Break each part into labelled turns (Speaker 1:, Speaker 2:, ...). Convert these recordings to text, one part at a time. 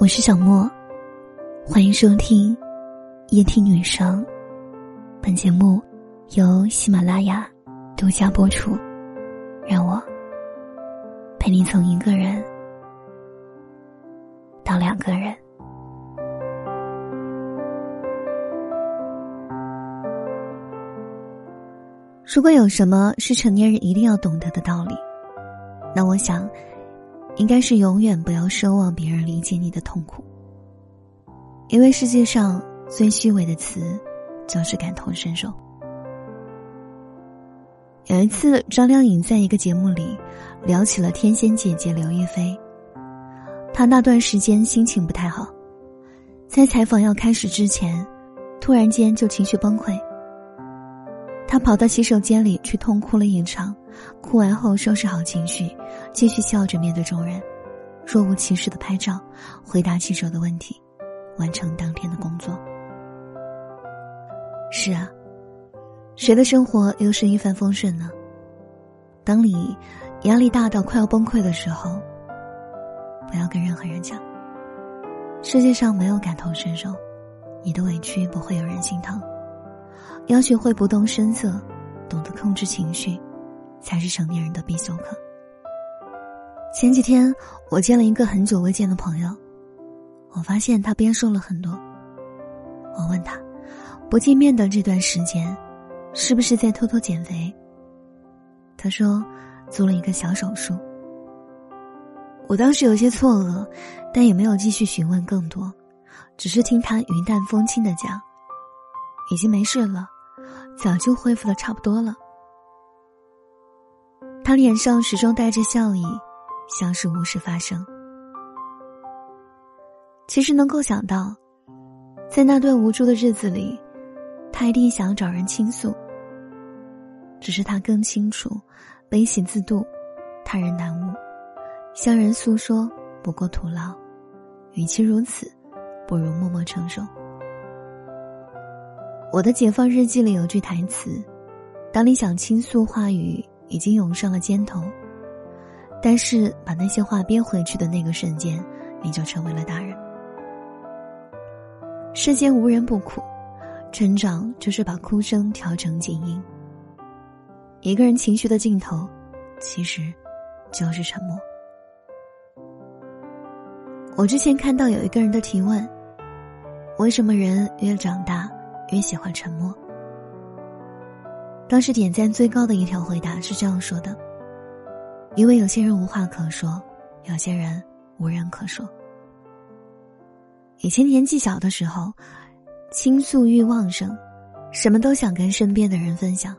Speaker 1: 我是小莫，欢迎收听夜听女生。本节目由喜马拉雅独家播出。让我陪你从一个人到两个人。如果有什么是成年人一定要懂得的道理，那我想。应该是永远不要奢望别人理解你的痛苦，因为世界上最虚伪的词，就是感同身受。有一次，张靓颖在一个节目里聊起了天仙姐姐刘亦菲，她那段时间心情不太好，在采访要开始之前，突然间就情绪崩溃。他跑到洗手间里去痛哭了一场，哭完后收拾好情绪。继续笑着面对众人，若无其事的拍照，回答记者的问题，完成当天的工作。是啊，谁的生活又是一帆风顺呢？当你压力大到快要崩溃的时候，不要跟任何人讲。世界上没有感同身受，你的委屈不会有人心疼。要学会不动声色，懂得控制情绪，才是成年人的必修课。前几天我见了一个很久未见的朋友，我发现他变瘦了很多。我问他，不见面的这段时间，是不是在偷偷减肥？他说，做了一个小手术。我当时有些错愕，但也没有继续询问更多，只是听他云淡风轻的讲，已经没事了，早就恢复的差不多了。他脸上始终带着笑意。像是无事发生。其实能够想到，在那段无助的日子里，他一定想找人倾诉。只是他更清楚，悲喜自度，他人难悟，向人诉说不过徒劳。与其如此，不如默默承受。我的解放日记里有句台词：“当你想倾诉，话语已经涌上了肩头。”但是，把那些话憋回去的那个瞬间，你就成为了大人。世间无人不苦，成长就是把哭声调成静音。一个人情绪的尽头，其实就是沉默。我之前看到有一个人的提问：为什么人越长大越喜欢沉默？当时点赞最高的一条回答是这样说的。因为有些人无话可说，有些人无人可说。以前年纪小的时候，倾诉欲旺盛，什么都想跟身边的人分享，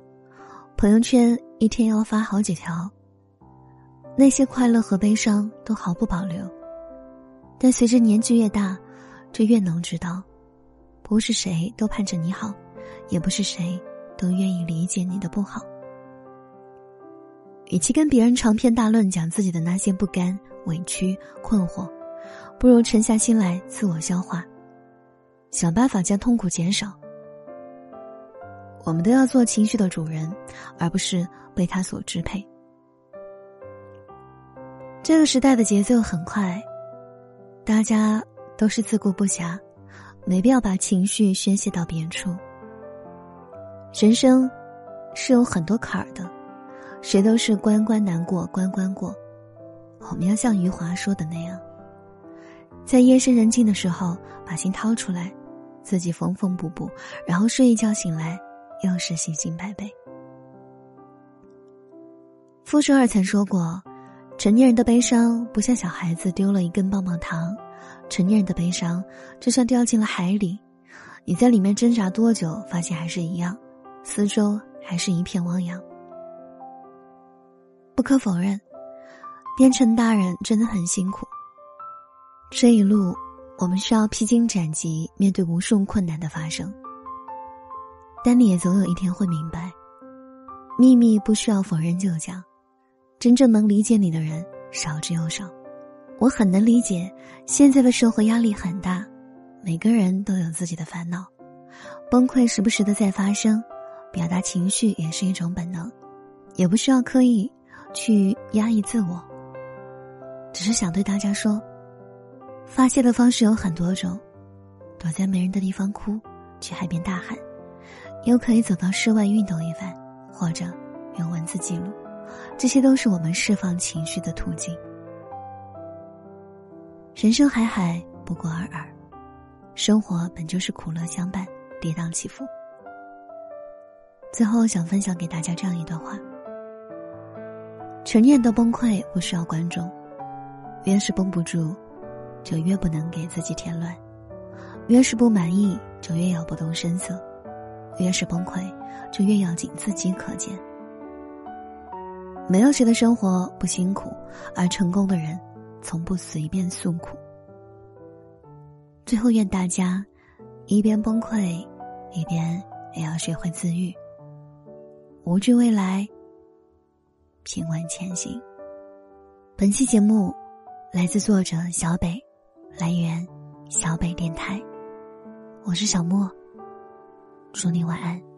Speaker 1: 朋友圈一天要发好几条。那些快乐和悲伤都毫不保留。但随着年纪越大，就越能知道，不是谁都盼着你好，也不是谁都愿意理解你的不好。与其跟别人长篇大论讲自己的那些不甘、委屈、困惑，不如沉下心来自我消化，想办法将痛苦减少。我们都要做情绪的主人，而不是被他所支配。这个时代的节奏很快，大家都是自顾不暇，没必要把情绪宣泄到别处。人生是有很多坎儿的。谁都是关关难过关关过，我们要像余华说的那样，在夜深人静的时候把心掏出来，自己缝缝补补，然后睡一觉醒来又是信心百倍。傅首尔曾说过，成年人的悲伤不像小孩子丢了一根棒棒糖，成年人的悲伤就像掉进了海里，你在里面挣扎多久，发现还是一样，四周还是一片汪洋。不可否认，变成大人真的很辛苦。这一路，我们需要披荆斩棘，面对无数困难的发生。但你也总有一天会明白，秘密不需要否认就讲，真正能理解你的人少之又少。我很能理解，现在的社会压力很大，每个人都有自己的烦恼，崩溃时不时的在发生，表达情绪也是一种本能，也不需要刻意。去压抑自我，只是想对大家说：发泄的方式有很多种，躲在没人的地方哭，去海边大喊，又可以走到室外运动一番，或者用文字记录，这些都是我们释放情绪的途径。人生海海，不过尔尔，生活本就是苦乐相伴，跌宕起伏。最后，想分享给大家这样一段话：成年都崩溃不需要观众，越是绷不住。就越不能给自己添乱，越是不满意，就越要不动声色；越是崩溃，就越要紧自己可见。没有谁的生活不辛苦，而成功的人，从不随便诉苦。最后，愿大家一边崩溃，一边也要学会自愈，无惧未来，平稳前行。本期节目来自作者小北。来源：小北电台，我是小莫。祝你晚安。